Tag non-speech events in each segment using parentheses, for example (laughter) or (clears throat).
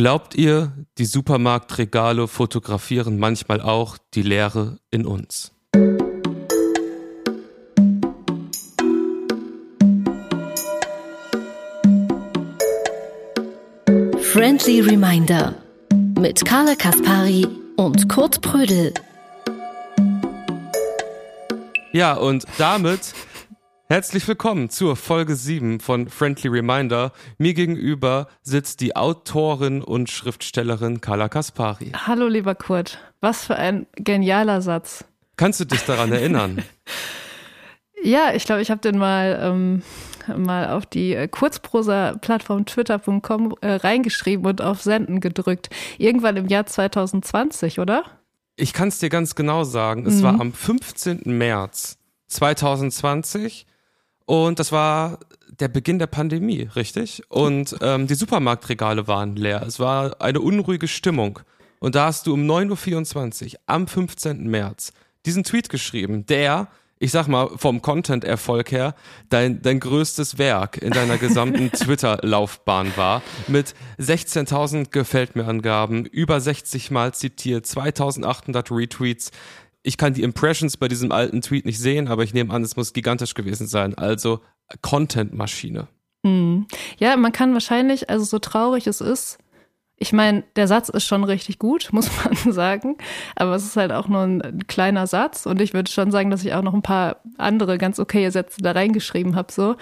Glaubt ihr, die Supermarktregale fotografieren manchmal auch die Leere in uns? Friendly Reminder mit Carla Kaspari und Kurt Prödel. Ja, und damit herzlich willkommen zur Folge 7 von Friendly Reminder. Mir gegenüber sitzt die Autorin und Schriftstellerin Carla Kaspari. Hallo, lieber Kurt. Was für ein genialer Satz. Kannst du dich daran erinnern? (laughs) ja, ich glaube, ich habe den mal, ähm, mal auf die äh, Kurzprosa-Plattform twitter.com äh, reingeschrieben und auf Senden gedrückt. Irgendwann im Jahr 2020, oder? Ich kann es dir ganz genau sagen. Es mhm. war am 15. März 2020 und das war der Beginn der Pandemie, richtig? Und ähm, die Supermarktregale waren leer. Es war eine unruhige Stimmung. Und da hast du um 9.24 Uhr am 15. März diesen Tweet geschrieben, der ich sag mal, vom Content-Erfolg her dein, dein größtes Werk in deiner gesamten (laughs) Twitter-Laufbahn war. Mit 16.000 gefällt mir Angaben, über 60 Mal zitiert, 2.800 Retweets. Ich kann die Impressions bei diesem alten Tweet nicht sehen, aber ich nehme an, es muss gigantisch gewesen sein. Also Content-Maschine. Mhm. Ja, man kann wahrscheinlich, also so traurig es ist, ich meine, der Satz ist schon richtig gut, (laughs) muss man sagen. Aber es ist halt auch nur ein, kleiner Satz. Und ich würde schon sagen, dass ich auch noch ein paar andere ganz okaye Sätze da reingeschrieben habe. So.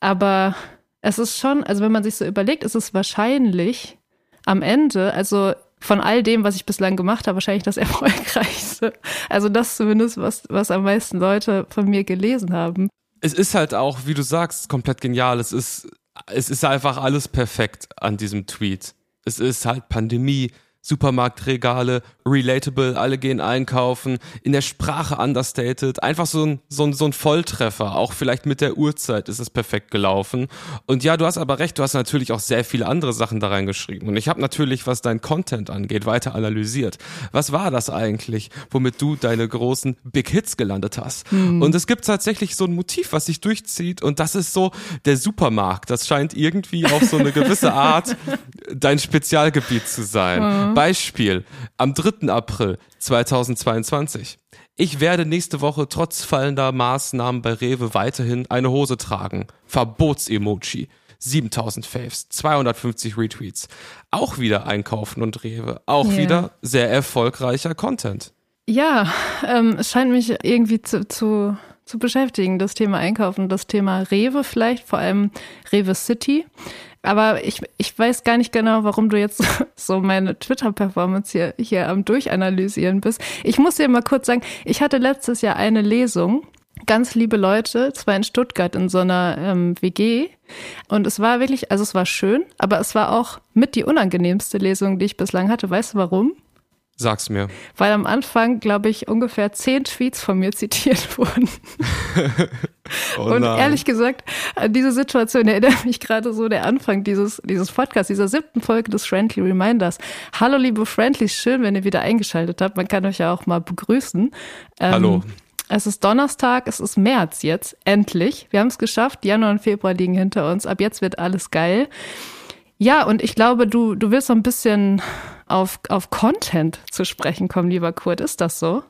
Aber es ist schon, also wenn man sich so überlegt, ist es wahrscheinlich am Ende, also von all dem, was ich bislang gemacht habe, wahrscheinlich das (laughs) erfolgreichste. Also das zumindest, was, was am meisten Leute von mir gelesen haben. Es ist halt auch, wie du sagst, komplett genial. Es ist, es ist einfach alles perfekt an diesem Tweet es ist halt Pandemie, Supermarktregale, relatable, alle gehen einkaufen, in der Sprache understated, einfach so ein, so ein, so ein Volltreffer, auch vielleicht mit der Uhrzeit ist es perfekt gelaufen. Und ja, du hast aber recht, du hast natürlich auch sehr viele andere Sachen da reingeschrieben. Und ich habe natürlich, was dein Content angeht, weiter analysiert. Was war das eigentlich, womit du deine großen Big Hits gelandet hast? Mhm. Und es gibt tatsächlich so ein Motiv, was sich durchzieht und das ist so der Supermarkt. Das scheint irgendwie auf so eine gewisse Art (laughs) dein Spezialgebiet zu sein. Mhm. Beispiel, am 3. April 2022. Ich werde nächste Woche trotz fallender Maßnahmen bei Rewe weiterhin eine Hose tragen. Verbotsemoji. 7000 Faves, 250 Retweets. Auch wieder einkaufen und Rewe. Auch yeah. wieder sehr erfolgreicher Content. Ja, ähm, es scheint mich irgendwie zu, zu, zu beschäftigen, das Thema Einkaufen, das Thema Rewe vielleicht, vor allem Rewe City. Aber ich, ich weiß gar nicht genau, warum du jetzt (laughs) so meine Twitter-Performance hier, hier am Durchanalysieren bist. Ich muss dir mal kurz sagen, ich hatte letztes Jahr eine Lesung ganz liebe Leute, zwar in Stuttgart in so einer ähm, WG. Und es war wirklich, also es war schön, aber es war auch mit die unangenehmste Lesung, die ich bislang hatte. Weißt du warum? Sag's mir. Weil am Anfang, glaube ich, ungefähr zehn Tweets von mir zitiert (laughs) wurden. (laughs) oh und ehrlich gesagt, an diese Situation erinnert (laughs) mich gerade so der Anfang dieses, dieses Podcasts, dieser siebten Folge des Friendly Reminders. Hallo, liebe Friendlies, schön, wenn ihr wieder eingeschaltet habt. Man kann euch ja auch mal begrüßen. Ähm, Hallo. Es ist Donnerstag, es ist März jetzt, endlich. Wir haben es geschafft, Januar und Februar liegen hinter uns. Ab jetzt wird alles geil. Ja, und ich glaube, du, du willst so ein bisschen auf, auf Content zu sprechen kommen, lieber Kurt. Ist das so?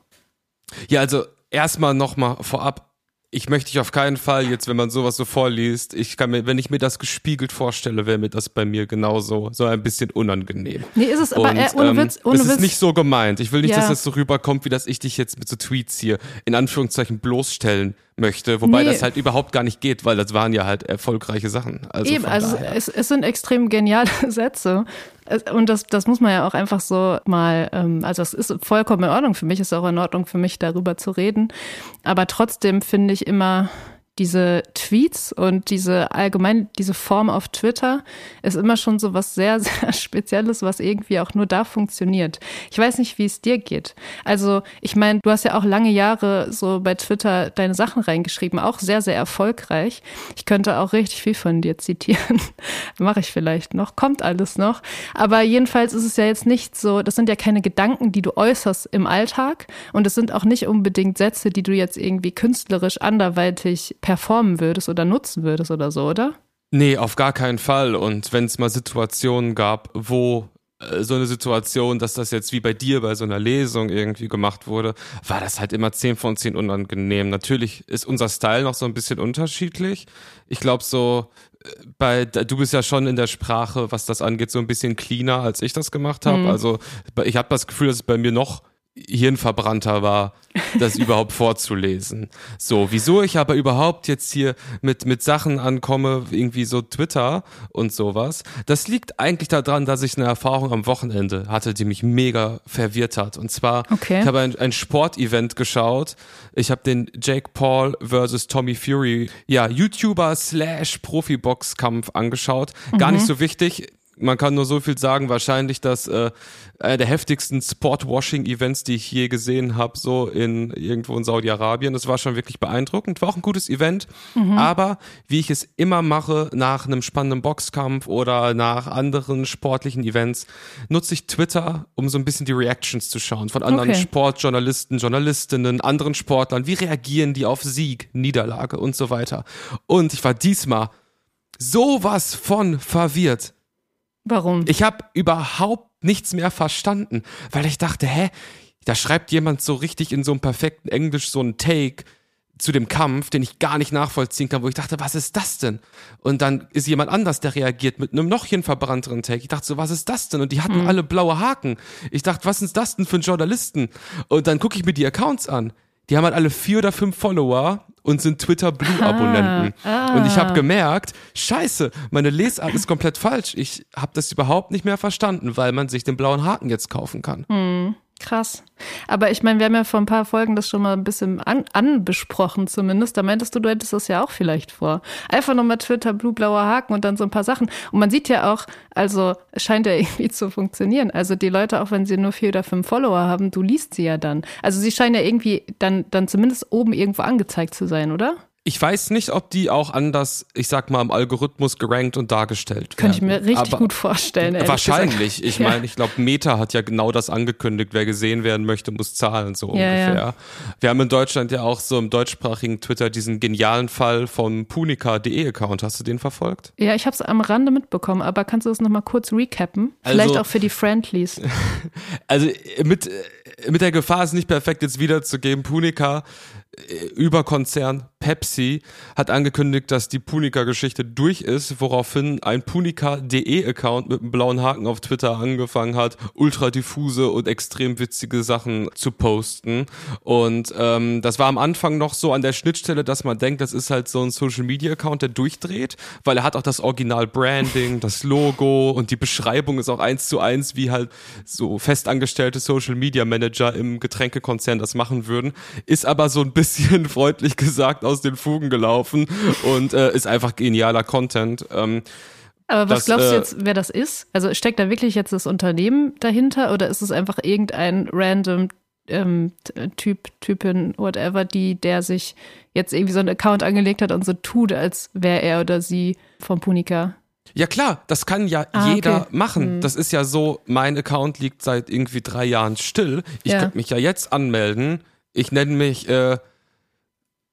Ja, also erstmal nochmal vorab ich möchte dich auf keinen Fall jetzt, wenn man sowas so vorliest, ich kann mir, wenn ich mir das gespiegelt vorstelle, wäre mir das bei mir genauso so ein bisschen unangenehm. Nee, ist es aber Und, äh, ohne Witz, ohne Es ist nicht so gemeint. Ich will nicht, Ja. dass das so rüberkommt, wie dass ich dich jetzt mit so Tweets hier in Anführungszeichen bloßstellen möchte, wobei Nee. das halt überhaupt gar nicht geht, weil das waren ja halt erfolgreiche Sachen. Also Eben, also es, es sind extrem geniale (laughs) Sätze. Und das, das muss man ja auch einfach so mal, ähm, also es ist vollkommen in Ordnung für mich, ist auch in Ordnung für mich, darüber zu reden. Aber trotzdem finde ich immer, diese Tweets und diese allgemein, diese Form auf Twitter ist immer schon so was sehr, (laughs) sehr Spezielles, was irgendwie auch nur da funktioniert. Ich weiß nicht, wie es dir geht. Also, ich meine, du hast ja auch lange Jahre so bei Twitter deine Sachen reingeschrieben, auch sehr, sehr erfolgreich. Ich könnte auch richtig viel von dir zitieren. (laughs) Mache ich vielleicht noch, kommt alles noch. Aber jedenfalls ist es ja jetzt nicht so, das sind ja keine Gedanken, die du äußerst im Alltag und es sind auch nicht unbedingt Sätze, die du jetzt irgendwie künstlerisch anderweitig performen würdest oder nutzen würdest oder so, oder? Nee, auf gar keinen Fall. Und wenn es mal Situationen gab, wo äh, so eine Situation, dass das jetzt wie bei dir bei so einer Lesung irgendwie gemacht wurde, war das halt immer 10 von 10 unangenehm. Natürlich ist unser Style noch so ein bisschen unterschiedlich. Ich glaube so, äh, bei, du bist ja schon in der Sprache, was das angeht, so ein bisschen cleaner, als ich das gemacht habe. Mhm. Also ich habe das Gefühl, dass es bei mir noch hirnverbrannter war, das (laughs) überhaupt vorzulesen. So, wieso ich aber überhaupt jetzt hier mit, mit Sachen ankomme, irgendwie so Twitter und sowas, das liegt eigentlich daran, dass ich eine Erfahrung am Wochenende hatte, die mich mega verwirrt hat. Und zwar, okay. ich habe ein, ein Sportevent geschaut. Ich habe den Jake Paul versus Tommy Fury, ja, YouTuber slash Profi-Boxkampf angeschaut. Mhm. Gar nicht mhm. so wichtig man kann nur so viel sagen, wahrscheinlich dass äh, einer der heftigsten Sportwashing-Events, die ich je gesehen habe, so in irgendwo in Saudi-Arabien. Das war schon wirklich beeindruckend. War auch ein gutes Event. Mhm. Aber wie ich es immer mache nach einem spannenden Boxkampf oder nach anderen sportlichen Events, nutze ich Twitter, um so ein bisschen die Reactions zu schauen von anderen okay. Sportjournalisten, Journalistinnen, anderen Sportlern. Wie reagieren die auf Sieg, Niederlage und so weiter. Und ich war diesmal sowas von verwirrt Warum? Ich habe überhaupt nichts mehr verstanden, weil ich dachte, hä, da schreibt jemand so richtig in so einem perfekten Englisch so einen Take zu dem Kampf, den ich gar nicht nachvollziehen kann, wo ich dachte, was ist das denn? Und dann ist jemand anders, der reagiert mit einem noch verbrannteren Take. Ich dachte so, was ist das denn? Und die hatten mhm. alle blaue Haken. Ich dachte, was ist das denn für ein Journalisten? Und dann gucke ich mir die Accounts an. Die haben halt alle vier oder fünf Follower und sind Twitter Blue Abonnenten. Ah, ah. Und ich habe gemerkt, scheiße, meine Lesart ist komplett falsch. Ich habe das überhaupt nicht mehr verstanden, weil man sich den blauen Haken jetzt kaufen kann. Hm. Krass. Aber ich meine, wir haben ja vor ein paar Folgen das schon mal ein bisschen an, anbesprochen zumindest. Da meintest du, du hättest das ja auch vielleicht vor. Einfach nochmal Twitter, blue, blauer Haken und dann so ein paar Sachen. Und man sieht ja auch, also scheint ja (laughs) irgendwie zu funktionieren. Also die Leute, auch wenn sie nur vier oder fünf Follower haben, du liest sie ja dann. Also sie scheinen ja irgendwie dann, dann zumindest oben irgendwo angezeigt zu sein, oder? Ich weiß nicht, ob die auch anders, ich sag mal, im Algorithmus gerankt und dargestellt werden. Kann ich mir richtig Aber gut vorstellen. Wahrscheinlich. Gesagt. Ich meine, ich glaube, Meta hat ja genau das angekündigt. Wer gesehen werden möchte, muss zahlen, so ja, ungefähr. Ja. Wir haben in Deutschland ja auch so im deutschsprachigen Twitter diesen genialen Fall vom Punica.de Account. Hast du den verfolgt? Ja, ich habe es am Rande mitbekommen, aber kannst du das nochmal kurz recappen? Vielleicht also, auch für die Friendlies. (laughs) Also mit, mit der Gefahr, es nicht perfekt jetzt wiederzugeben, Punica Überkonzern Pepsi hat angekündigt, dass die Punica-Geschichte durch ist, woraufhin ein Punica.de-Account mit einem blauen Haken auf Twitter angefangen hat, ultra diffuse und extrem witzige Sachen zu posten. Und ähm, das war am Anfang noch so an der Schnittstelle, dass man denkt, das ist halt so ein Social-Media-Account, der durchdreht, weil er hat auch das Original-Branding, das Logo und die Beschreibung ist auch eins zu eins, wie halt so festangestellte Social-Media-Manager im Getränkekonzern das machen würden, ist aber so ein bisschen bisschen (laughs) freundlich gesagt aus den Fugen gelaufen und äh, ist einfach genialer Content. Ähm, aber was das, glaubst du äh, jetzt, wer das ist? Also steckt da wirklich jetzt das Unternehmen dahinter oder ist es einfach irgendein random ähm, Typ, Typin, whatever, die, der sich jetzt irgendwie so einen Account angelegt hat und so tut, als wäre er oder sie vom Punika? Ja klar, das kann ja ah, jeder okay. machen. Hm. Das ist ja so, mein Account liegt seit irgendwie drei Jahren still. Ich ja. könnte mich ja jetzt anmelden. Ich nenne mich äh,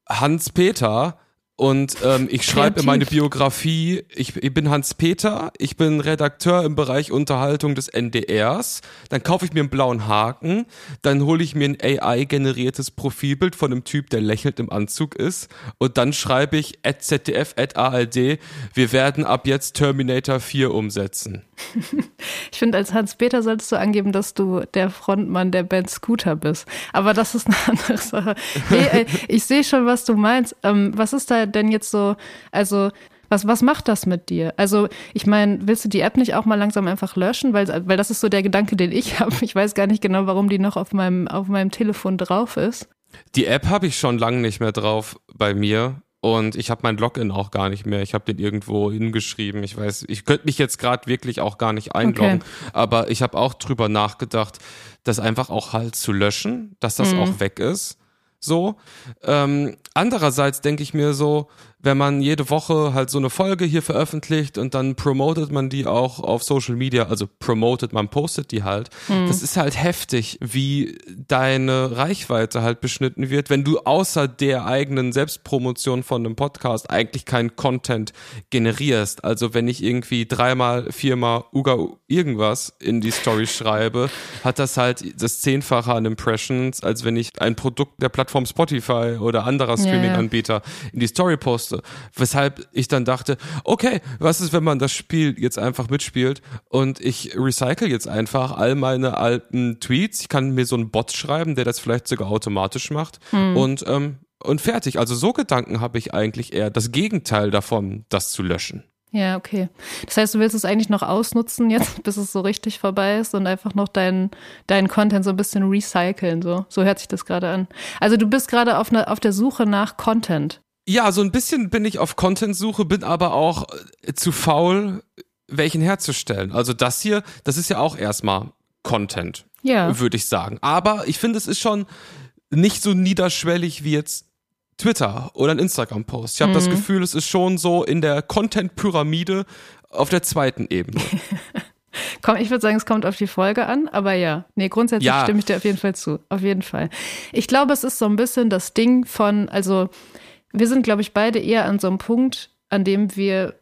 Hans-Peter und ähm, ich schreibe in meine Biografie, ich, ich bin Hans-Peter, ich bin Redakteur im Bereich Unterhaltung des NDRs. Dann kaufe ich mir einen blauen Haken, dann hole ich mir ein AI-generiertes Profilbild von einem Typ, der lächelnd im Anzug ist. Und dann schreibe ich at ZDF, at ALD, wir werden ab jetzt Terminator 4 umsetzen. (laughs) Ich finde, als Hans-Peter solltest du angeben, dass du der Frontmann der Band Scooter bist. Aber das ist eine andere Sache. (laughs) Hey, ich sehe schon, was du meinst. Ähm, was ist da denn jetzt so, also was, was macht das mit dir? Also, ich meine, willst du die App nicht auch mal langsam einfach löschen? Weil, weil das ist so der Gedanke, den ich (laughs) habe. Ich weiß gar nicht genau, warum die noch auf meinem, auf meinem Telefon drauf ist. Die App habe ich schon lange nicht mehr drauf bei mir. Und ich habe mein Login auch gar nicht mehr. Ich habe den irgendwo hingeschrieben. Ich weiß, ich könnte mich jetzt gerade wirklich auch gar nicht einloggen. Okay. Aber ich habe auch drüber nachgedacht, das einfach auch halt zu löschen, dass das mhm. auch weg ist. So. Ähm, andererseits denke ich mir so, wenn man jede Woche halt so eine Folge hier veröffentlicht und dann promotet man die auch auf Social Media, also promotet, man postet die halt. Mhm. Das ist halt heftig, wie deine Reichweite halt beschnitten wird, wenn du außer der eigenen Selbstpromotion von einem Podcast eigentlich keinen Content generierst. Also wenn ich irgendwie dreimal, viermal Uga irgendwas in die Story schreibe, hat das halt das Zehnfache an Impressions, als wenn ich ein Produkt der Plattform Spotify oder anderer Streaming-Anbieter ja, ja. in die Story poste musste. Weshalb ich dann dachte, okay, was ist, wenn man das Spiel jetzt einfach mitspielt und ich recycle jetzt einfach all meine alten Tweets. Ich kann mir so einen Bot schreiben, der das vielleicht sogar automatisch macht hm. und ähm, und fertig. Also so Gedanken habe ich eigentlich eher das Gegenteil davon, das zu löschen. Ja, okay. Das heißt, du willst es eigentlich noch ausnutzen jetzt, (laughs) bis es so richtig vorbei ist und einfach noch deinen deinen Content so ein bisschen recyceln. So, so hört sich das gerade an. Also du bist gerade auf, ne, auf der Suche nach Content. Ja, so ein bisschen bin ich auf Content-Suche, bin aber auch äh, zu faul, welchen herzustellen. Also das hier, das ist ja auch erstmal Content, ja. würde ich sagen. Aber ich finde, es ist schon nicht so niederschwellig wie jetzt Twitter oder ein Instagram-Post. Ich habe mhm. das Gefühl, es ist schon so in der Content-Pyramide auf der zweiten Ebene. (laughs) Komm, ich würde sagen, es kommt auf die Folge an, aber ja, nee, grundsätzlich ja. stimme ich dir auf jeden Fall zu. Auf jeden Fall. Ich glaube, es ist so ein bisschen das Ding von, also wir sind, glaube ich, beide eher an so einem Punkt, an dem wir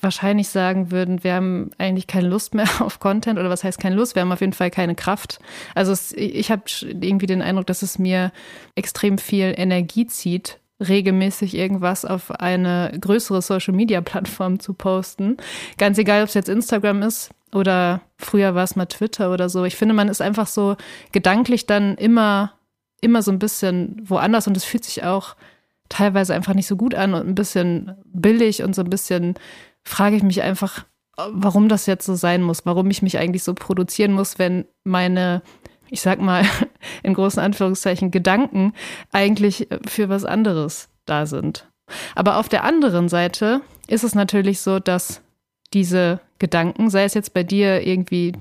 wahrscheinlich sagen würden, wir haben eigentlich keine Lust mehr (laughs) auf Content oder was heißt keine Lust, wir haben auf jeden Fall keine Kraft. Also es, ich habe irgendwie den Eindruck, dass es mir extrem viel Energie zieht, regelmäßig irgendwas auf eine größere Social-Media-Plattform zu posten. Ganz egal, ob es jetzt Instagram ist oder früher war es mal Twitter oder so. Ich finde, man ist einfach so gedanklich dann immer, immer so ein bisschen woanders und es fühlt sich auch teilweise einfach nicht so gut an und ein bisschen billig und so ein bisschen frage ich mich einfach, warum das jetzt so sein muss, warum ich mich eigentlich so produzieren muss, wenn meine, ich sag mal (laughs) in großen Anführungszeichen, Gedanken eigentlich für was anderes da sind. Aber auf der anderen Seite ist es natürlich so, dass diese Gedanken, sei es jetzt bei dir irgendwie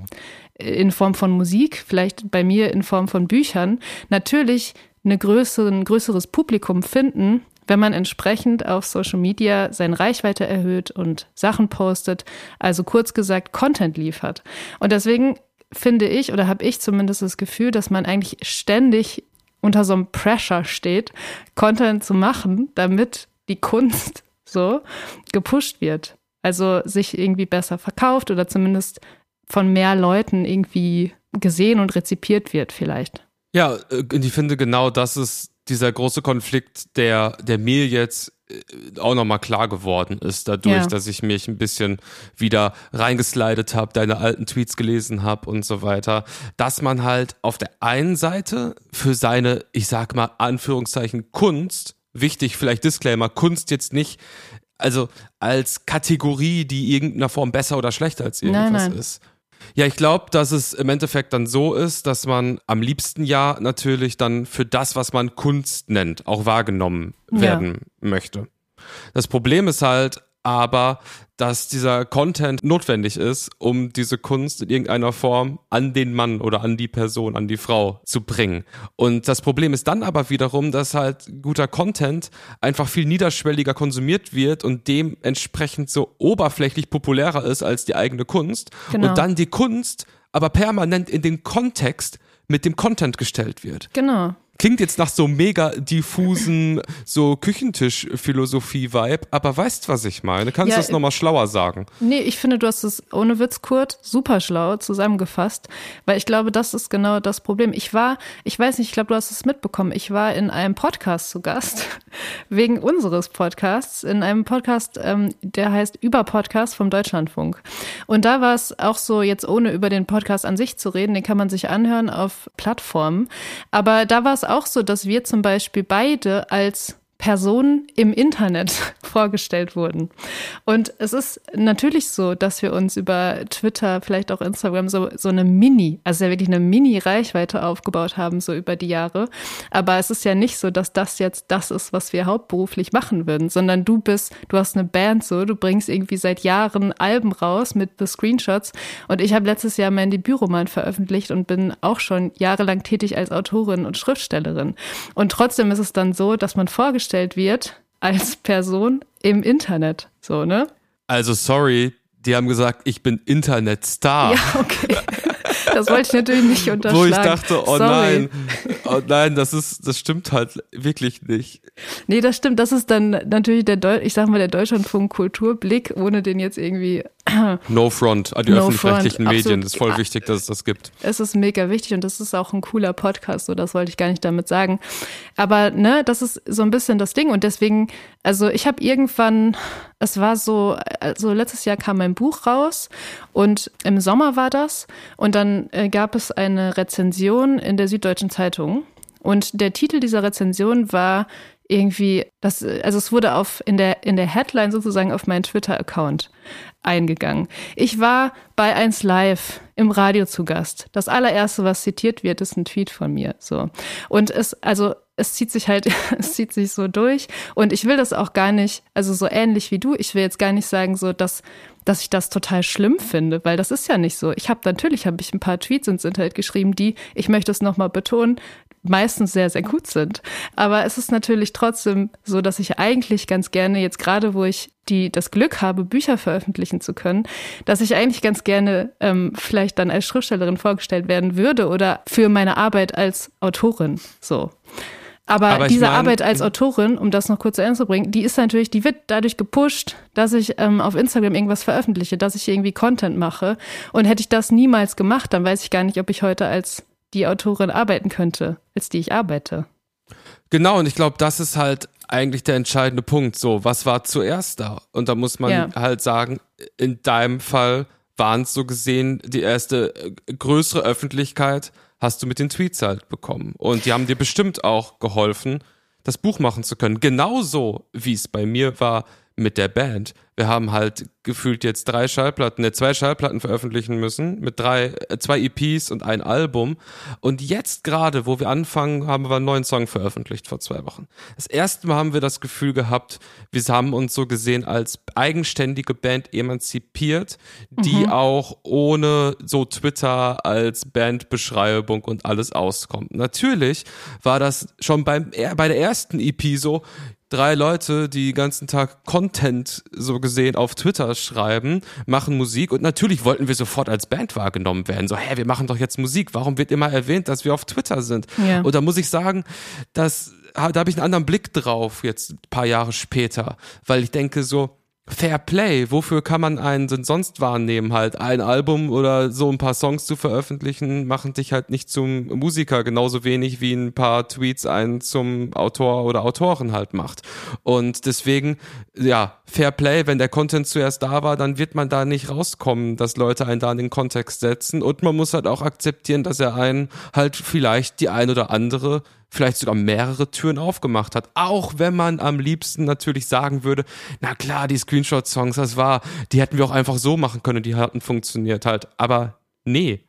in Form von Musik, vielleicht bei mir in Form von Büchern, natürlich eine größere, ein größeres Publikum finden, wenn man entsprechend auf Social Media seine Reichweite erhöht und Sachen postet, also kurz gesagt Content liefert. Und deswegen finde ich oder habe ich zumindest das Gefühl, dass man eigentlich ständig unter so einem Pressure steht, Content zu machen, damit die Kunst (laughs) so gepusht wird. Also sich irgendwie besser verkauft oder zumindest von mehr Leuten irgendwie gesehen und rezipiert wird vielleicht. Ja, äh, ich finde genau das ist dieser große Konflikt, der, der mir jetzt äh, auch nochmal klar geworden ist, dadurch, ja. dass ich mich ein bisschen wieder reingeslidet habe, deine alten Tweets gelesen habe und so weiter, dass man halt auf der einen Seite für seine, ich sag mal, Anführungszeichen Kunst, wichtig, vielleicht Disclaimer, Kunst jetzt nicht, also als Kategorie, die irgendeiner Form besser oder schlechter als irgendwas nein, nein. ist ja, ich glaube, dass es im Endeffekt dann so ist, dass man am liebsten ja natürlich dann für das, was man Kunst nennt, auch wahrgenommen werden ja. möchte. Das Problem ist halt aber, dass dieser Content notwendig ist, um diese Kunst in irgendeiner Form an den Mann oder an die Person, an die Frau zu bringen. Und das Problem ist dann aber wiederum, dass halt guter Content einfach viel niederschwelliger konsumiert wird und dementsprechend so oberflächlich populärer ist als die eigene Kunst. Genau. Und dann die Kunst aber permanent in den Kontext mit dem Content gestellt wird. Genau. Klingt jetzt nach so mega diffusen, so Küchentisch-Philosophie-Vibe, aber weißt, was ich meine? Kannst ja, du das nochmal schlauer sagen? Nee, ich finde, du hast es ohne Witz, Kurt, super schlau zusammengefasst, weil ich glaube, das ist genau das Problem. Ich war, ich weiß nicht, ich glaube, du hast es mitbekommen, ich war in einem Podcast zu Gast, (laughs) wegen unseres Podcasts, in einem Podcast, ähm, der heißt Über Podcast vom Deutschlandfunk. Und da war es auch so, jetzt ohne über den Podcast an sich zu reden, den kann man sich anhören auf Plattformen, aber da war es auch so, dass wir zum Beispiel beide als Personen im Internet (laughs) vorgestellt wurden. Und es ist natürlich so, dass wir uns über Twitter, vielleicht auch Instagram, so, so eine Mini, also ja wirklich eine Mini-Reichweite aufgebaut haben, so über die Jahre. Aber es ist ja nicht so, dass das jetzt das ist, was wir hauptberuflich machen würden, sondern du bist, du hast eine Band so, du bringst irgendwie seit Jahren Alben raus mit The Screenshots. Und ich habe letztes Jahr mein Debütroman veröffentlicht und bin auch schon jahrelang tätig als Autorin und Schriftstellerin. Und trotzdem ist es dann so, dass man vorgestellt vorgestellt wird als Person im Internet. So, ne? Also sorry, die haben gesagt, ich bin Internetstar. Ja, okay. Das wollte ich natürlich nicht unterschlagen. Wo ich dachte, oh Sorry. nein, oh nein, das ist, das stimmt halt wirklich nicht. Nee, das stimmt. Das ist dann natürlich der, Deu ich sag mal, der Deutschlandfunk Kulturblick, ohne den jetzt irgendwie (clears throat) No front an die No öffentlich-rechtlichen Medien. Das ist voll wichtig, dass es das gibt. es ist mega wichtig und das ist auch ein cooler Podcast, so das wollte ich gar nicht damit sagen. Aber ne, das ist so ein bisschen das Ding und deswegen, also ich habe irgendwann, es war so, also letztes Jahr kam mein Buch raus und im Sommer war das und dann äh, gab es eine Rezension in der Süddeutschen Zeitung und der Titel dieser Rezension war irgendwie, das, also es wurde auf in der in der Headline sozusagen auf meinen Twitter-Account eingegangen. Ich war bei 1 Live im Radio zu Gast. Das allererste, was zitiert wird, ist ein Tweet von mir. So. Und es, also, es zieht sich halt, (laughs) es zieht sich so durch. Und ich will das auch gar nicht, also so ähnlich wie du, ich will jetzt gar nicht sagen, so, dass, dass ich das total schlimm finde, weil das ist ja nicht so. Ich habe natürlich habe ich ein paar Tweets ins Internet geschrieben, die, ich möchte es nochmal betonen, meistens sehr, sehr gut sind. Aber es ist natürlich trotzdem so, dass ich eigentlich ganz gerne jetzt gerade, wo ich die das Glück habe, Bücher veröffentlichen zu können, dass ich eigentlich ganz gerne ähm, vielleicht dann als Schriftstellerin vorgestellt werden würde oder für meine Arbeit als Autorin. So. Aber, Aber diese mein- Arbeit als Autorin, um das noch kurz zu Ende zu bringen, die ist natürlich, die wird dadurch gepusht, dass ich ähm, auf Instagram irgendwas veröffentliche, dass ich irgendwie Content mache. Und hätte ich das niemals gemacht, dann weiß ich gar nicht, ob ich heute als die Autorin arbeiten könnte, als die ich arbeite. Genau, und ich glaube, das ist halt eigentlich der entscheidende Punkt. So, was war zuerst da? Und da muss man Ja. halt sagen, in deinem Fall waren es so gesehen die erste äh, größere Öffentlichkeit hast du mit den Tweets halt bekommen. Und die haben dir bestimmt auch geholfen, das Buch machen zu können. Genauso wie es bei mir war mit der Band. Wir haben halt gefühlt jetzt drei Schallplatten, ne, zwei Schallplatten veröffentlichen müssen mit drei, äh, zwei EPs und ein Album. Und jetzt gerade, wo wir anfangen, haben wir einen neuen Song veröffentlicht vor zwei Wochen. Das erste Mal haben wir das Gefühl gehabt, wir haben uns so gesehen als eigenständige Band emanzipiert, die auch ohne so Twitter als Bandbeschreibung und alles auskommt. Natürlich war das schon beim, bei der ersten EP so, drei Leute, die den ganzen Tag Content so gesehen auf Twitter schreiben, machen Musik und natürlich wollten wir sofort als Band wahrgenommen werden. So, hä, wir machen doch jetzt Musik. Warum wird immer erwähnt, dass wir auf Twitter sind? Ja. Und da muss ich sagen, dass da habe ich einen anderen Blick drauf jetzt ein paar Jahre später, weil ich denke so Fair Play, wofür kann man einen denn sonst wahrnehmen? Halt ein Album oder so ein paar Songs zu veröffentlichen, machen dich halt nicht zum Musiker, genauso wenig wie ein paar Tweets einen zum Autor oder Autorin halt macht. Und deswegen, ja, Fair Play, wenn der Content zuerst da war, dann wird man da nicht rauskommen, dass Leute einen da in den Kontext setzen. Und man muss halt auch akzeptieren, dass er einen halt vielleicht die ein oder andere vielleicht sogar mehrere Türen aufgemacht hat. Auch wenn man am liebsten natürlich sagen würde, na klar, die Screenshot-Songs, das war, die hätten wir auch einfach so machen können, die hatten funktioniert halt. Aber nee,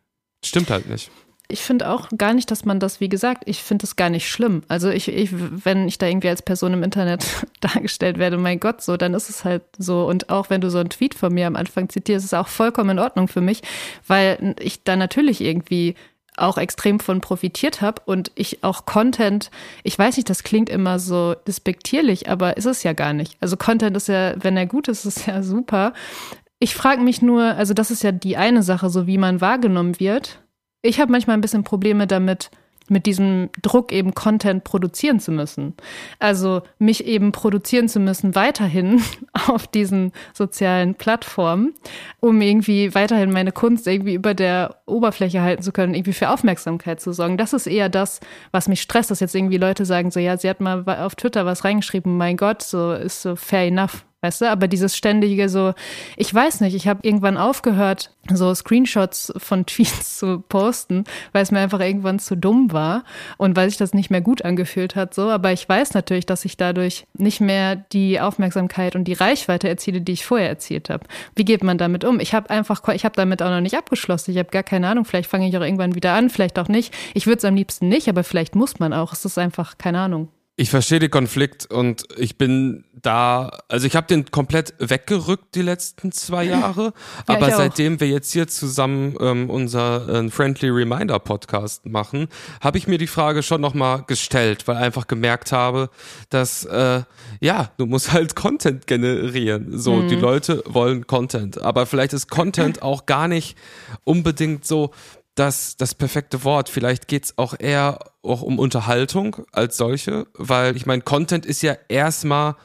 stimmt halt nicht. Ich finde auch gar nicht, dass man das, wie gesagt, ich finde das gar nicht schlimm. Also ich, ich, wenn ich da irgendwie als Person im Internet (laughs) dargestellt werde, mein Gott, so, dann ist es halt so. Und auch wenn du so einen Tweet von mir am Anfang zitierst, ist es auch vollkommen in Ordnung für mich, weil ich da natürlich irgendwie auch extrem von profitiert habe und ich auch Content, ich weiß nicht, das klingt immer so despektierlich, aber ist es ja gar nicht. Also Content ist ja, wenn er gut ist, (laughs) ist ja super. Ich frage mich nur, also das ist ja die eine Sache, so wie man wahrgenommen wird. Ich habe manchmal ein bisschen Probleme damit, mit diesem Druck eben Content produzieren zu müssen. Also mich eben produzieren zu müssen weiterhin (laughs) auf diesen sozialen Plattformen, um irgendwie weiterhin meine Kunst irgendwie über der Oberfläche halten zu können, irgendwie für Aufmerksamkeit zu sorgen. Das ist eher das, was mich stresst, dass jetzt irgendwie Leute sagen, so ja, sie hat mal auf Twitter was reingeschrieben, mein Gott, so ist so fair enough. Weißt du, aber dieses ständige so, ich weiß nicht, ich habe irgendwann aufgehört, so Screenshots von (laughs) Tweets zu posten, weil es mir einfach irgendwann zu dumm war und weil sich das nicht mehr gut angefühlt hat, so. Aber ich weiß natürlich, dass ich dadurch nicht mehr die Aufmerksamkeit und die Reichweite erziele, die ich vorher erzielt habe. Wie geht man damit um? Ich habe einfach, ich habe damit auch noch nicht abgeschlossen. Ich habe gar keine Ahnung. Vielleicht fange ich auch irgendwann wieder an, vielleicht auch nicht. Ich würde es am liebsten nicht, aber vielleicht muss man auch. Es ist einfach keine Ahnung. Ich verstehe den Konflikt und ich bin da, also ich habe den komplett weggerückt die letzten zwei Jahre, ja, aber seitdem wir jetzt hier zusammen ähm, unser äh, Friendly Reminder Podcast machen, habe ich mir die Frage schon nochmal gestellt, weil einfach gemerkt habe, dass äh, ja, du musst (laughs) halt Content generieren. So, mhm. die Leute wollen Content, aber vielleicht ist Content (laughs) auch gar nicht unbedingt so das, das perfekte Wort. Vielleicht geht's auch eher auch um Unterhaltung als solche, weil ich meine, Content ist ja erstmal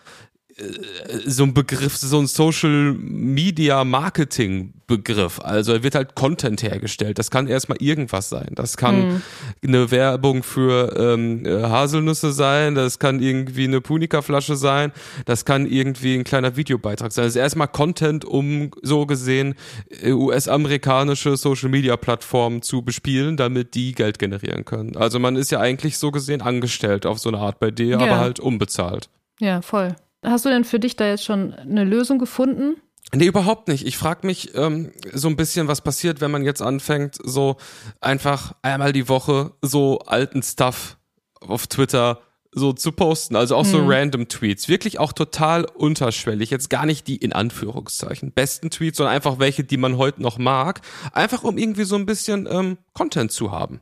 so ein Begriff, so ein Social Media Marketing Begriff. Also er wird halt Content hergestellt. Das kann erstmal irgendwas sein. Das kann mhm. eine Werbung für ähm, äh, Haselnüsse sein. Das kann irgendwie eine Punika-Flasche sein. Das kann irgendwie ein kleiner Videobeitrag sein. Das ist erstmal Content, um so gesehen äh, US-amerikanische Social Media Plattformen zu bespielen, damit die Geld generieren können. Also man ist ja eigentlich so gesehen angestellt auf so eine Art bei dir, ja. aber halt unbezahlt. Ja, voll. Hast du denn für dich da jetzt schon eine Lösung gefunden? Nee, überhaupt nicht. Ich frage mich ähm, so ein bisschen, was passiert, wenn man jetzt anfängt, so einfach einmal die Woche so alten Stuff auf Twitter so zu posten, also auch so hm. random Tweets, wirklich auch total unterschwellig, jetzt gar nicht die in Anführungszeichen besten Tweets, sondern einfach welche, die man heute noch mag, einfach um irgendwie so ein bisschen ähm, Content zu haben.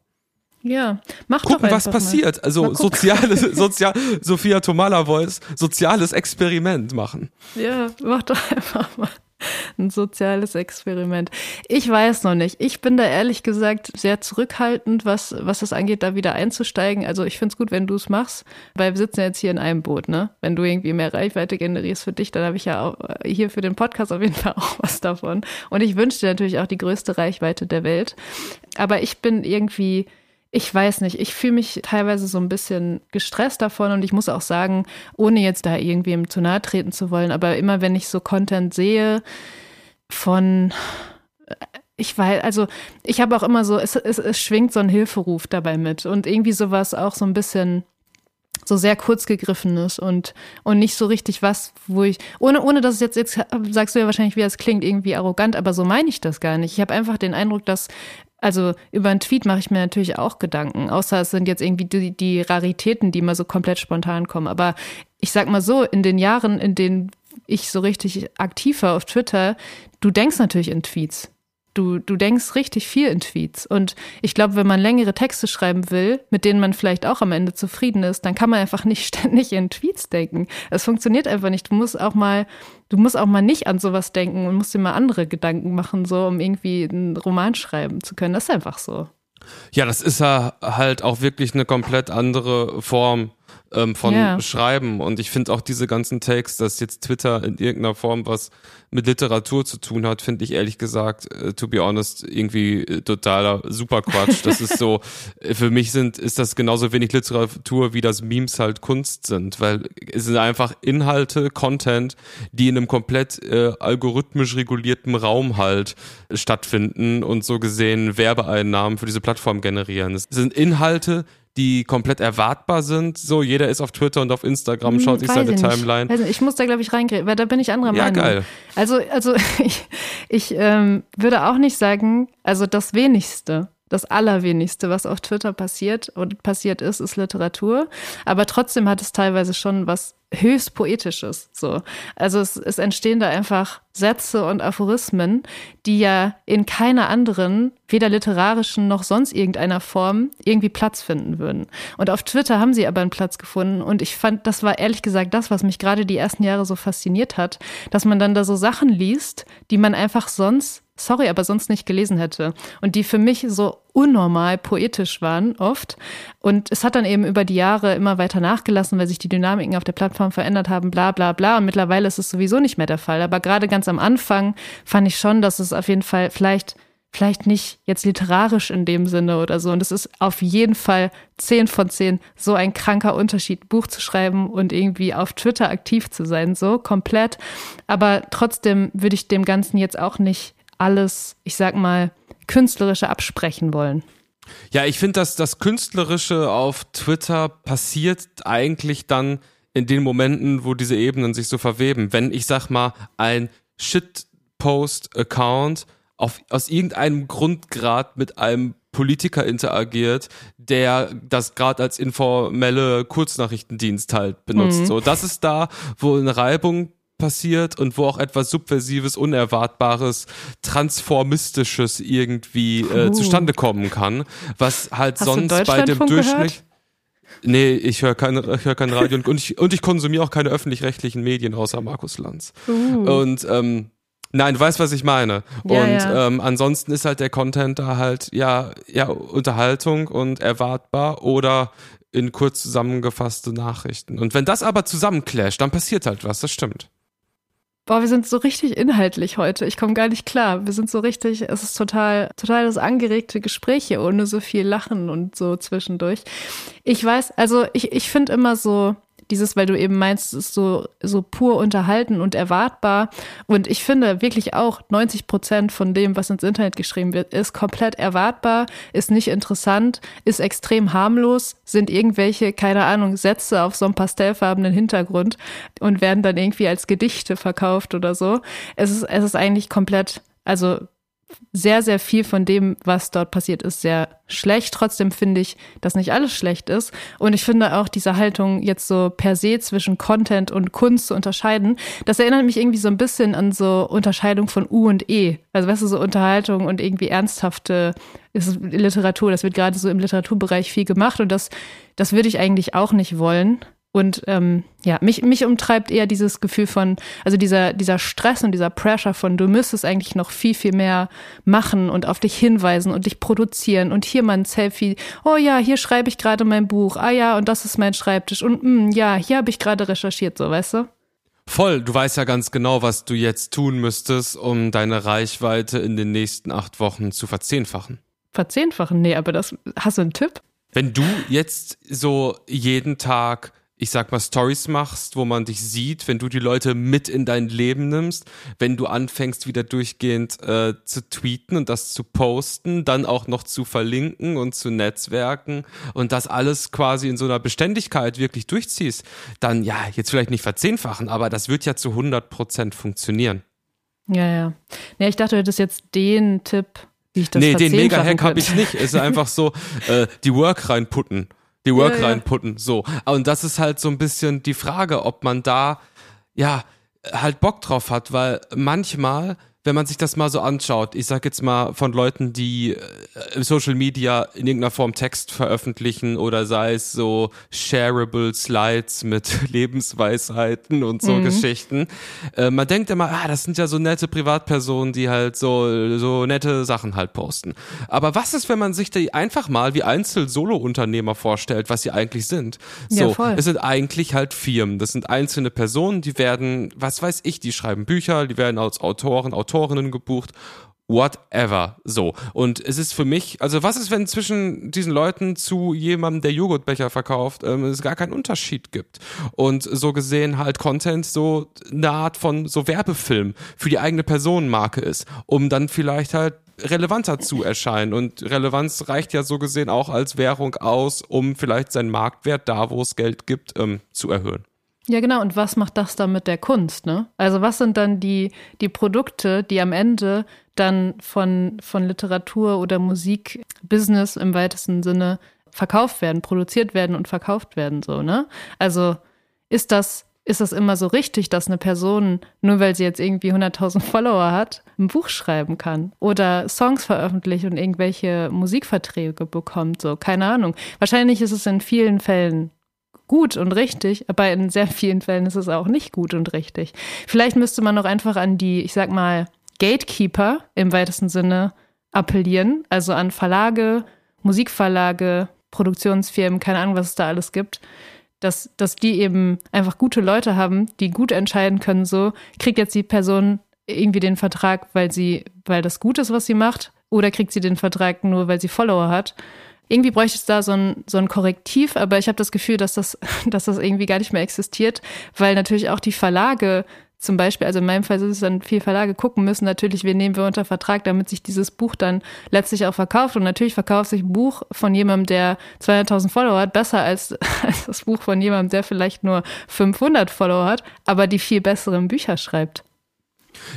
Ja, mach Gucken, was passiert. Mal. Also soziales, (laughs) sozial, Sophia Tomala Voice, soziales Experiment machen. Ja, mach doch einfach mal ein soziales Experiment. Ich weiß noch nicht. Ich bin da ehrlich gesagt sehr zurückhaltend, was, was das angeht, da wieder einzusteigen. Also ich finde es gut, wenn du es machst, weil wir sitzen jetzt hier in einem Boot, ne? Wenn du irgendwie mehr Reichweite generierst für dich, dann habe ich ja auch hier für den Podcast auf jeden Fall (laughs) auch was davon. Und ich wünsche dir natürlich auch die größte Reichweite der Welt. Aber ich bin irgendwie ich weiß nicht, ich fühle mich teilweise so ein bisschen gestresst davon und ich muss auch sagen, ohne jetzt da irgendwem zu nahe treten zu wollen, aber immer wenn ich so Content sehe von ich weiß, also ich habe auch immer so, es, es, es schwingt so ein Hilferuf dabei mit und irgendwie sowas auch so ein bisschen so sehr kurz gegriffenes und, und nicht so richtig was, wo ich, ohne, ohne dass es jetzt, jetzt sagst du ja wahrscheinlich, wie es klingt, irgendwie arrogant, aber so meine ich das gar nicht. Ich habe einfach den Eindruck, dass also über einen Tweet mache ich mir natürlich auch Gedanken, außer es sind jetzt irgendwie die, die Raritäten, die mal so komplett spontan kommen. Aber ich sag mal so, in den Jahren, in denen ich so richtig aktiv war auf Twitter, du denkst natürlich in Tweets. Du, du denkst richtig viel in Tweets. Und ich glaube, wenn man längere Texte schreiben will, mit denen man vielleicht auch am Ende zufrieden ist, dann kann man einfach nicht (laughs) ständig in Tweets denken. Es funktioniert einfach nicht. Du musst auch mal, du musst auch mal nicht an sowas denken und musst dir mal andere Gedanken machen, so um irgendwie einen Roman schreiben zu können. Das ist einfach so. Ja, das ist ja halt auch wirklich eine komplett andere Form ähm, von yeah. Schreiben. Und ich finde auch diese ganzen Takes, dass jetzt Twitter in irgendeiner Form was mit Literatur zu tun hat, finde ich ehrlich gesagt, äh, to be honest, irgendwie äh, totaler Superquatsch. Das ist so, (laughs) äh, für mich sind, ist das genauso wenig Literatur, wie das Memes halt Kunst sind, weil es sind einfach Inhalte, Content, die in einem komplett äh, algorithmisch regulierten Raum halt stattfinden und so gesehen Werbeeinnahmen für diese Plattform generieren. Es sind Inhalte, die komplett erwartbar sind. So, jeder ist auf Twitter und auf Instagram, schaut hm, sich seine Timeline. Nicht. Ich muss da, glaube ich, reingehen, weil da bin ich anderer ja, Meinung. Geil. Also, also (laughs) ich, ich ähm, würde auch nicht sagen, also das wenigste das Allerwenigste, was auf Twitter passiert und passiert ist, ist Literatur. Aber trotzdem hat es teilweise schon was höchst Poetisches. So. Also es, es entstehen da einfach Sätze und Aphorismen, die ja in keiner anderen, weder literarischen noch sonst irgendeiner Form irgendwie Platz finden würden. Und auf Twitter haben sie aber einen Platz gefunden. Und ich fand, das war ehrlich gesagt das, was mich gerade die ersten Jahre so fasziniert hat, dass man dann da so Sachen liest, die man einfach sonst sorry, aber sonst nicht gelesen hätte. Und die für mich so unnormal poetisch waren oft. Und es hat dann eben über die Jahre immer weiter nachgelassen, weil sich die Dynamiken auf der Plattform verändert haben, bla bla bla. Und mittlerweile ist es sowieso nicht mehr der Fall. Aber gerade ganz am Anfang fand ich schon, dass es auf jeden Fall vielleicht vielleicht nicht jetzt literarisch in dem Sinne oder so. Und es ist auf jeden Fall zehn von zehn so ein kranker Unterschied, Buch zu schreiben und irgendwie auf Twitter aktiv zu sein, so komplett. Aber trotzdem würde ich dem Ganzen jetzt auch nicht alles, ich sag mal, künstlerische absprechen wollen. Ja, ich finde, dass das Künstlerische auf Twitter passiert eigentlich dann in den Momenten, wo diese Ebenen sich so verweben. Wenn ich sag mal, ein Shitpost-Account aus irgendeinem Grund gerade mit einem Politiker interagiert, der das gerade als informelle Kurznachrichtendienst halt benutzt. Mhm. So, das ist da, wo eine Reibung passiert und wo auch etwas Subversives, Unerwartbares, Transformistisches irgendwie äh, zustande kommen kann, was halt Hast sonst bei dem Durchschnitt. Nee, ich höre keine, ich hör kein Radio und ich, und ich konsumiere auch keine öffentlich-rechtlichen Medien außer Markus Lanz. Uh. Und ähm, nein, du weißt, was ich meine. Ja, und ja. Ähm, ansonsten ist halt der Content da halt ja, ja Unterhaltung und erwartbar oder in kurz zusammengefasste Nachrichten. Und wenn das aber zusammenclasht, dann passiert halt was, das stimmt. Boah, wir sind so richtig inhaltlich heute. Ich komme gar nicht klar. Wir sind so richtig, es ist total, total das angeregte Gespräch hier, ohne so viel Lachen und so zwischendurch. Ich weiß, also ich, ich finde immer so, dieses, weil du eben meinst, es ist so, so pur unterhalten und erwartbar. Und ich finde wirklich auch 90 Prozent von dem, was ins Internet geschrieben wird, ist komplett erwartbar, ist nicht interessant, ist extrem harmlos, sind irgendwelche, keine Ahnung, Sätze auf so einem pastellfarbenen Hintergrund und werden dann irgendwie als Gedichte verkauft oder so. Es ist, es ist eigentlich komplett, also sehr, sehr viel von dem, was dort passiert, ist sehr schlecht. Trotzdem finde ich, dass nicht alles schlecht ist. Und ich finde auch diese Haltung jetzt so per se zwischen Content und Kunst zu unterscheiden, das erinnert mich irgendwie so ein bisschen an so Unterscheidung von U und E. Also weißt du, so Unterhaltung und irgendwie ernsthafte Literatur. Das wird gerade so im Literaturbereich viel gemacht und das, das würde ich eigentlich auch nicht wollen. Und ähm, ja, mich, mich umtreibt eher dieses Gefühl von, also dieser, dieser Stress und dieser Pressure von, du müsstest eigentlich noch viel, viel mehr machen und auf dich hinweisen und dich produzieren und hier mal ein Selfie. Oh ja, hier schreibe ich gerade mein Buch. Ah ja, und das ist mein Schreibtisch. Und mh, mm, ja, hier habe ich gerade recherchiert, so weißt du? Voll, du weißt ja ganz genau, was du jetzt tun müsstest, um deine Reichweite in den nächsten acht Wochen zu verzehnfachen. Verzehnfachen? Nee, aber das hast du einen Tipp? Wenn du jetzt so jeden Tag ich sag mal, Stories machst, wo man dich sieht, wenn du die Leute mit in dein Leben nimmst, wenn du anfängst, wieder durchgehend äh, zu tweeten und das zu posten, dann auch noch zu verlinken und zu netzwerken und das alles quasi in so einer Beständigkeit wirklich durchziehst, dann ja, jetzt vielleicht nicht verzehnfachen, aber das wird ja zu 100 Prozent funktionieren. Ja, ja. Ja, ich dachte, du hättest jetzt den Tipp, wie ich das Nee, den Mega-Hack habe ich nicht. Es ist einfach so, (laughs) äh, die Work reinputten die Work ja, reinputten. So. Und das ist halt so ein bisschen die Frage, ob man da, ja, halt Bock drauf hat, weil manchmal wenn man sich das mal so anschaut, ich sag jetzt mal von Leuten, die äh, Social Media in irgendeiner Form Text veröffentlichen oder sei es so shareable Slides mit (laughs) Lebensweisheiten und so mhm. Geschichten. Äh, man denkt immer, ah, das sind ja so nette Privatpersonen, die halt so, so nette Sachen halt posten. Aber was ist, wenn man sich die einfach mal wie Einzel-Solo-Unternehmer vorstellt, was sie eigentlich sind? So, ja, voll. es sind eigentlich halt Firmen. Das sind einzelne Personen, die werden, was weiß ich, die schreiben Bücher, die werden als Autoren, Autoren Autorinnen gebucht whatever. So. Und es ist für mich, also was ist, wenn zwischen diesen Leuten zu jemandem, der Joghurtbecher verkauft, ähm, es gar keinen Unterschied gibt? Und so gesehen halt Content so eine Art von so Werbefilm für die eigene Personenmarke ist, um dann vielleicht halt relevanter zu erscheinen. Und Relevanz reicht ja so gesehen auch als Währung aus, um vielleicht seinen Marktwert da, wo es Geld gibt, ähm, zu erhöhen. Ja, genau. Und was macht das dann mit der Kunst, ne? Also was sind dann die, die Produkte, die am Ende dann von, von Literatur oder Musik, Business im weitesten Sinne verkauft werden, produziert werden und verkauft werden, so, ne? Also ist das, ist das immer so richtig, dass eine Person, nur weil sie jetzt irgendwie 100.000 (laughs) Follower hat, ein Buch schreiben kann oder Songs veröffentlicht und irgendwelche Musikverträge bekommt, so, keine Ahnung. Wahrscheinlich ist es in vielen Fällen gut und richtig, aber in sehr vielen Fällen ist es auch nicht gut und richtig. Vielleicht müsste man noch einfach an die, ich sag mal, Gatekeeper im weitesten Sinne appellieren, also an Verlage, Musikverlage, Produktionsfirmen, keine Ahnung, was es da alles gibt, dass, dass die eben einfach gute Leute haben, die gut entscheiden können, so, kriegt jetzt die Person irgendwie den Vertrag, weil sie, weil das gut ist, was sie macht, oder kriegt sie den Vertrag nur, weil sie Follower hat irgendwie bräuchte es da so ein, so ein Korrektiv, aber ich habe das Gefühl, dass das, (laughs) dass das irgendwie gar nicht mehr existiert, weil natürlich auch die Verlage zum Beispiel, also in meinem Fall ist es dann, vier Verlage gucken müssen, natürlich, wen nehmen wir unter Vertrag, damit sich dieses Buch dann letztlich auch verkauft. Und natürlich verkauft sich ein Buch von jemandem, der 200.000 Follower hat, besser als, (laughs) als das Buch von jemandem, der vielleicht nur 500 Follower hat, aber die viel besseren Bücher schreibt.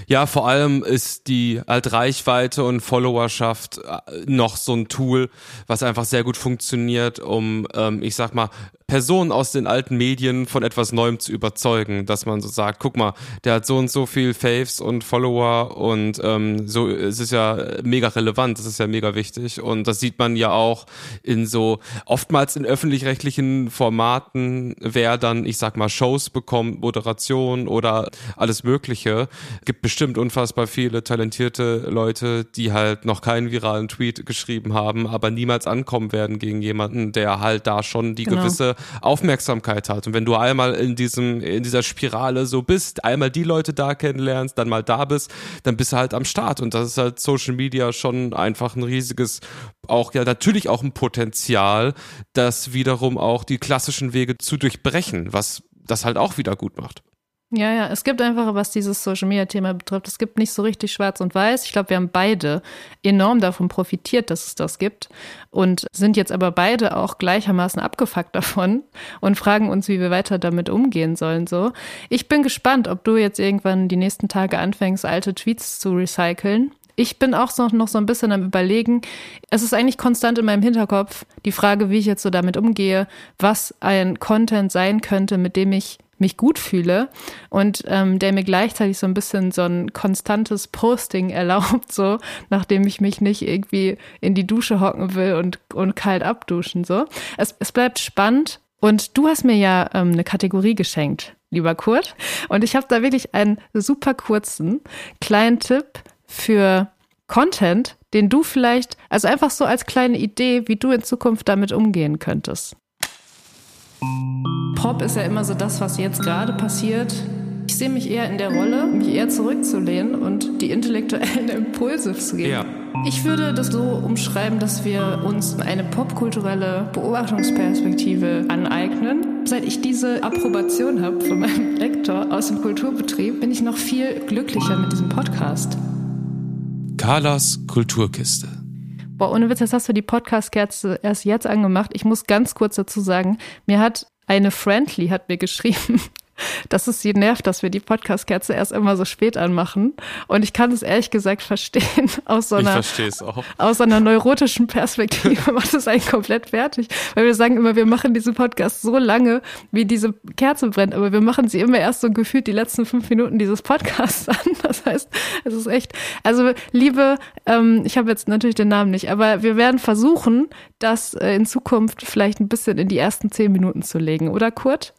Ja, vor allem ist die halt Reichweite und Followerschaft äh, noch so ein Tool, was einfach sehr gut funktioniert, um, ähm, ich sag mal, Personen aus den alten Medien von etwas Neuem zu überzeugen, dass man so sagt, guck mal, der hat so und so viel Faves und Follower und ähm, so es ist ja mega relevant, das ist ja mega wichtig und das sieht man ja auch in so oftmals in öffentlich-rechtlichen Formaten, wer dann, ich sag mal, Shows bekommt, Moderation oder alles Mögliche, gibt bestimmt unfassbar viele talentierte Leute, die halt noch keinen viralen Tweet geschrieben haben, aber niemals ankommen werden gegen jemanden, der halt da schon die genau. gewisse Aufmerksamkeit hat. Und wenn du einmal in diesem, in dieser Spirale so bist, einmal die Leute da kennenlernst, dann mal da bist, dann bist du halt am Start. Und das ist halt Social Media schon einfach ein riesiges, auch ja natürlich auch ein Potenzial, das wiederum auch die klassischen Wege zu durchbrechen, was das halt auch wieder gut macht. Ja, ja, es gibt einfach, was dieses Social Media Thema betrifft, es gibt nicht so richtig schwarz und weiß. Ich glaube, wir haben beide enorm davon profitiert, dass es das gibt und sind jetzt aber beide auch gleichermaßen abgefuckt davon und fragen uns, wie wir weiter damit umgehen sollen, so. Ich bin gespannt, ob du jetzt irgendwann die nächsten Tage anfängst, alte Tweets zu recyceln. Ich bin auch noch, noch so ein bisschen am Überlegen. Es ist eigentlich konstant in meinem Hinterkopf die Frage, wie ich jetzt so damit umgehe, was ein Content sein könnte, mit dem ich mich gut fühle und ähm, der mir gleichzeitig so ein bisschen so ein konstantes Posting (laughs) erlaubt, so nachdem ich mich nicht irgendwie in die Dusche hocken will und, und kalt abduschen. So. Es, es bleibt spannend und du hast mir ja ähm, eine Kategorie geschenkt, lieber Kurt. Und ich habe da wirklich einen super kurzen kleinen Tipp für Content, den du vielleicht, also einfach so als kleine Idee, wie du in Zukunft damit umgehen könntest. Pop ist ja immer so das, was jetzt gerade passiert. Ich sehe mich eher in der Rolle, mich eher zurückzulehnen und die intellektuellen (laughs) Impulse zu geben. Ja. Ich würde das so umschreiben, dass wir uns eine popkulturelle Beobachtungsperspektive aneignen. Seit ich diese Approbation habe von meinem (laughs) Lektor aus dem Kulturbetrieb, bin ich noch viel glücklicher mit diesem Podcast. Carlas Kulturkiste. Boah, ohne Witz, jetzt hast du die Podcast-Kerze erst jetzt angemacht. Ich muss ganz kurz dazu sagen, mir hat eine Friendly hat mir geschrieben, dass es sie nervt, dass wir die Podcast-Kerze erst immer so spät anmachen. Und ich kann es ehrlich gesagt verstehen. (laughs) Aus so einer, aus so einer neurotischen Perspektive (laughs) macht es einen komplett fertig. Weil wir sagen immer, wir machen diesen Podcast so lange, wie diese Kerze brennt. Aber wir machen sie immer erst so gefühlt die letzten fünf Minuten dieses Podcasts (laughs) an. Das heißt, es ist echt, also liebe, ähm, ich habe jetzt natürlich den Namen nicht, aber wir werden versuchen, das äh, in Zukunft vielleicht ein bisschen in die ersten zehn Minuten zu legen. Oder Kurt?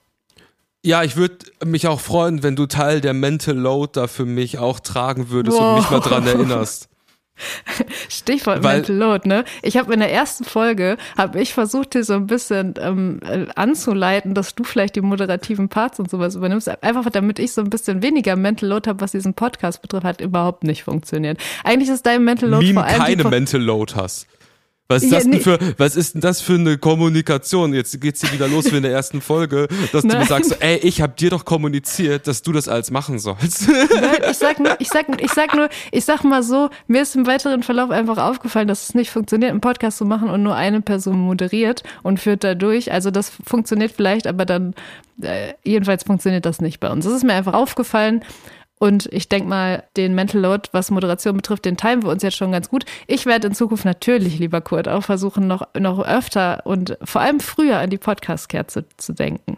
Ja, ich würde mich auch freuen, wenn du Teil der Mental Load da für mich auch tragen würdest wow. und mich mal dran erinnerst. (laughs) Stichwort Weil, Mental Load, ne? Ich habe in der ersten Folge, habe ich versucht, dir so ein bisschen ähm, äh, anzuleiten, dass du vielleicht die moderativen Parts und sowas übernimmst. Einfach damit ich so ein bisschen weniger Mental Load habe, was diesen Podcast betrifft, hat überhaupt nicht funktioniert. Eigentlich ist dein Mental Load Meme vor allem keine Mental Load hast. Was ist, das denn für, was ist denn das für eine Kommunikation? Jetzt geht's hier wieder los wie in der ersten Folge, dass Nein. du mir sagst, ey, ich habe dir doch kommuniziert, dass du das als machen sollst. (laughs) Nein, ich sag nur, ich sag, ich sag nur, ich sag mal so, mir ist im weiteren Verlauf einfach aufgefallen, dass es nicht funktioniert, einen Podcast zu machen und nur eine Person moderiert und führt da durch. Also das funktioniert vielleicht, aber dann äh, jedenfalls funktioniert das nicht bei uns. Das ist mir einfach aufgefallen. Und ich denke mal, den Mental Load, was Moderation betrifft, den teilen wir uns jetzt schon ganz gut. Ich werde in Zukunft natürlich, lieber Kurt, auch versuchen, noch, noch öfter und vor allem früher an die Podcast-Kerze zu denken.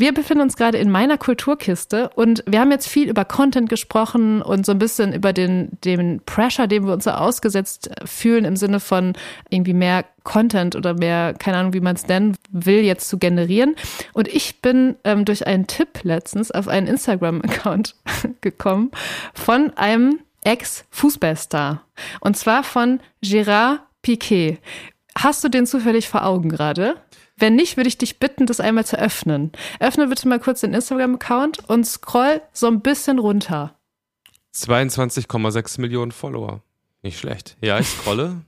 Wir befinden uns gerade in meiner Kulturkiste und wir haben jetzt viel über Content gesprochen und so ein bisschen über den, den Pressure, dem wir uns so ausgesetzt fühlen im Sinne von irgendwie mehr Content oder mehr, keine Ahnung, wie man es nennen will, jetzt zu generieren. Und ich bin ähm, durch einen Tipp letztens auf einen Instagram-Account (laughs) gekommen von einem Ex-Fußballstar. Und zwar von Gérard Piquet. Hast du den zufällig vor Augen gerade? Wenn nicht, würde ich dich bitten, das einmal zu öffnen. Öffne bitte mal kurz den Instagram-Account und scroll so ein bisschen runter. 22,6 Millionen Follower. Nicht schlecht. Ja, ich scrolle.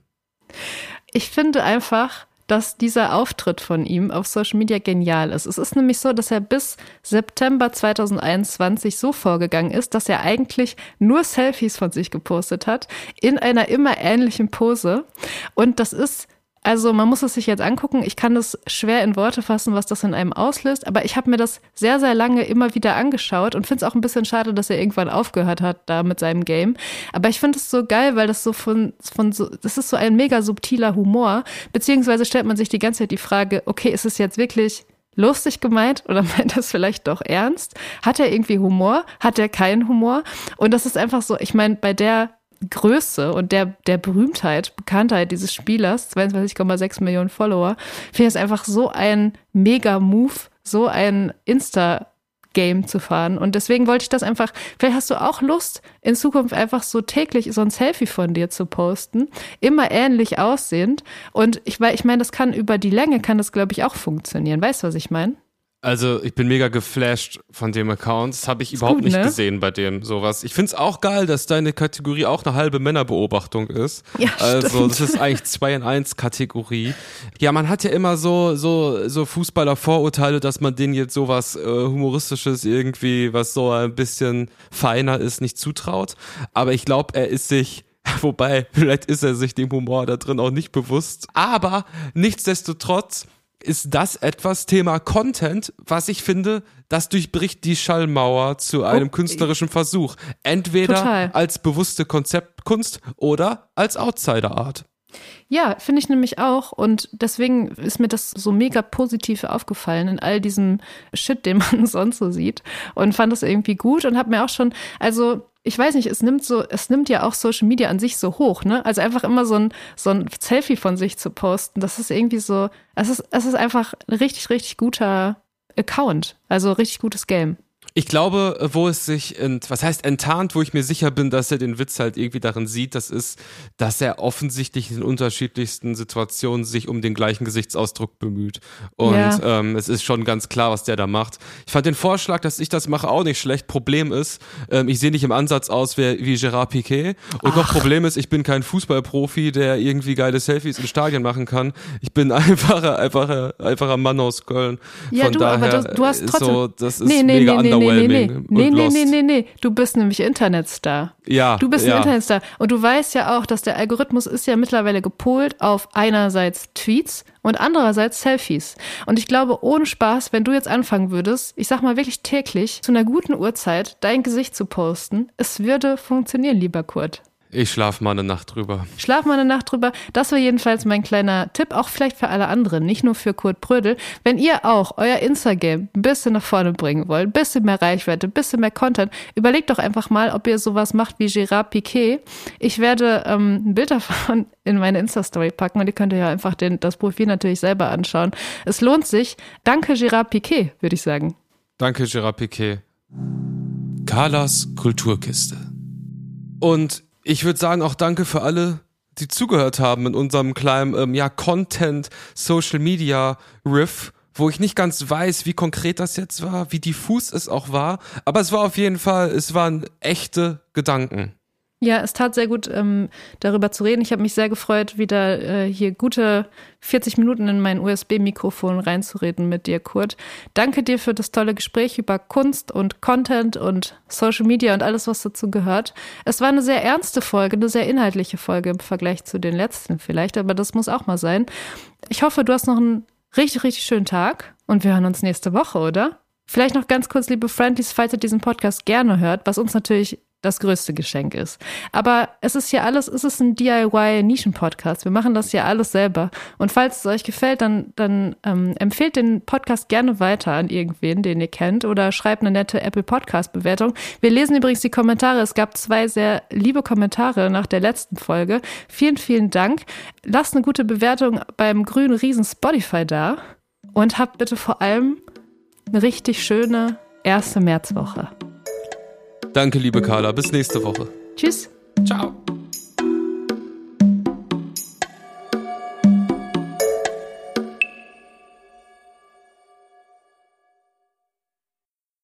(laughs) ich finde einfach, dass dieser Auftritt von ihm auf Social Media genial ist. Es ist nämlich so, dass er bis September 2021 so vorgegangen ist, dass er eigentlich nur Selfies von sich gepostet hat, in einer immer ähnlichen Pose. Und das ist Also man muss es sich jetzt angucken. Ich kann das schwer in Worte fassen, was das in einem auslöst. Aber ich habe mir das sehr, sehr lange immer wieder angeschaut und finde es auch ein bisschen schade, dass er irgendwann aufgehört hat da mit seinem Game. Aber ich finde es so geil, weil das so von, von so, das ist so ein mega subtiler Humor. Beziehungsweise stellt man sich die ganze Zeit die Frage, okay, ist es jetzt wirklich lustig gemeint oder (laughs) meint das vielleicht doch ernst? Hat er irgendwie Humor? Hat er keinen Humor? Und das ist einfach so, ich meine, bei der Größe und der, der Berühmtheit, Bekanntheit dieses Spielers, 22,6 Millionen Follower, finde ich es einfach so ein Mega-Move, so ein Insta- Game zu fahren. Und deswegen wollte ich das einfach, vielleicht hast du auch Lust, in Zukunft einfach so täglich so ein Selfie von dir zu posten, immer ähnlich aussehend. Und ich, ich meine, das kann über die Länge, kann das, glaube ich, auch funktionieren. Weißt du, was ich meine? Also ich bin mega geflasht von dem Account. Das habe ich ist überhaupt gut, nicht ne? gesehen bei dem sowas. Ich find's auch geil, dass deine Kategorie auch eine halbe Männerbeobachtung ist. Ja, also stimmt. das ist eigentlich zwei in eins Kategorie. Ja, man hat ja immer so so so Fußballer Vorurteile, dass man denen jetzt sowas äh, humoristisches irgendwie, was so ein bisschen feiner ist, nicht zutraut. Aber ich glaube, er ist sich (laughs) Wobei, vielleicht ist er sich dem Humor da drin auch nicht bewusst. Aber nichtsdestotrotz ist das etwas Thema Content, was ich finde, das durchbricht die Schallmauer zu einem oh, künstlerischen Versuch. Entweder total. als bewusste Konzeptkunst oder als Outsider-Art. Ja, finde ich nämlich auch. Und deswegen ist mir das so mega positiv aufgefallen in all diesem Shit, den man (laughs) sonst so sieht. Und fand das irgendwie gut und habe mir auch schon, also ich weiß nicht, es nimmt so, es nimmt ja auch Social Media an sich so hoch, ne? Also einfach immer so ein, so ein Selfie von sich zu posten, das ist irgendwie so, es ist, es ist einfach ein richtig, richtig guter Account. Also richtig gutes Game. Ich glaube, wo es sich, ent, was heißt enttarnt, wo ich mir sicher bin, dass er den Witz halt irgendwie darin sieht, das ist, dass er offensichtlich in unterschiedlichsten Situationen sich um den gleichen Gesichtsausdruck bemüht. Und ja. ähm, es ist schon ganz klar, was der da macht. Ich fand den Vorschlag, dass ich das mache, auch nicht schlecht. Problem ist, ähm, ich sehe nicht im Ansatz aus wie, wie Gerard Piquet. Und Ach. noch Problem ist, ich bin kein Fußballprofi, der irgendwie geile Selfies im Stadion machen kann. Ich bin (laughs) einfacher, einfacher, einfacher Mann aus Köln. Ja, Von du, daher, aber das, du hast trotzdem. So, das ist nee, nee, mega nee, nee, underwhelming. Nee, nee, nee, nee, nee, nee, Du bist nämlich Internetstar. Ja. Du bist ja. ein Internetstar. Und du weißt ja auch, dass der Algorithmus ist ja mittlerweile gepolt auf einerseits Tweets und andererseits Selfies. Und ich glaube, ohne Spaß, wenn du jetzt anfangen würdest, ich sag mal wirklich täglich, zu einer guten Uhrzeit dein Gesicht zu posten, es würde funktionieren, lieber Kurt. Ich schlafe mal eine Nacht drüber. Schlaf mal eine Nacht drüber. Das war jedenfalls mein kleiner Tipp, auch vielleicht für alle anderen, nicht nur für Kurt Brödel. Wenn ihr auch euer Instagram ein bisschen nach vorne bringen wollt, ein bisschen mehr Reichweite, ein bisschen mehr Content, überlegt doch einfach mal, ob ihr sowas macht wie Gérard Piquet. Ich werde ähm, ein Bild davon (laughs) in meine Insta-Story packen und ihr könnt ja einfach den, das Profil natürlich selber anschauen. Es lohnt sich. Danke, Gérard Piquet, würde ich sagen. Danke, Gérard Piquet. Carlas Kulturkiste. Und ich würde sagen, auch danke für alle, die zugehört haben in unserem kleinen ähm, ja, Content, Social Media Riff, wo ich nicht ganz weiß, wie konkret das jetzt war, wie diffus es auch war, aber es war auf jeden Fall, es waren echte Gedanken. Ja, es tat sehr gut, ähm, darüber zu reden. Ich habe mich sehr gefreut, wieder äh, hier gute 40 Minuten in mein USB-Mikrofon reinzureden mit dir, Kurt. Danke dir für das tolle Gespräch über Kunst und Content und Social Media und alles, was dazu gehört. Es war eine sehr ernste Folge, eine sehr inhaltliche Folge im Vergleich zu den letzten vielleicht, aber das muss auch mal sein. Ich hoffe, du hast noch einen richtig, richtig schönen Tag und wir hören uns nächste Woche, oder? Vielleicht noch ganz kurz, liebe Friendlies, falls ihr diesen Podcast gerne hört, was uns natürlich das größte Geschenk ist. Aber es ist hier alles, es ist ein DIY-Nischen-Podcast. Wir machen das ja alles selber. Und falls es euch gefällt, dann, dann ähm, empfehlt den Podcast gerne weiter an irgendwen, den ihr kennt, oder schreibt eine nette Apple Podcast-Bewertung. Wir lesen übrigens die Kommentare. Es gab zwei sehr liebe Kommentare nach der letzten Folge. Vielen, vielen Dank. Lasst eine gute Bewertung beim grünen Riesen Spotify da. Und habt bitte vor allem eine richtig schöne erste Märzwoche. Danke, liebe Carla. Bis nächste Woche. Tschüss. Ciao.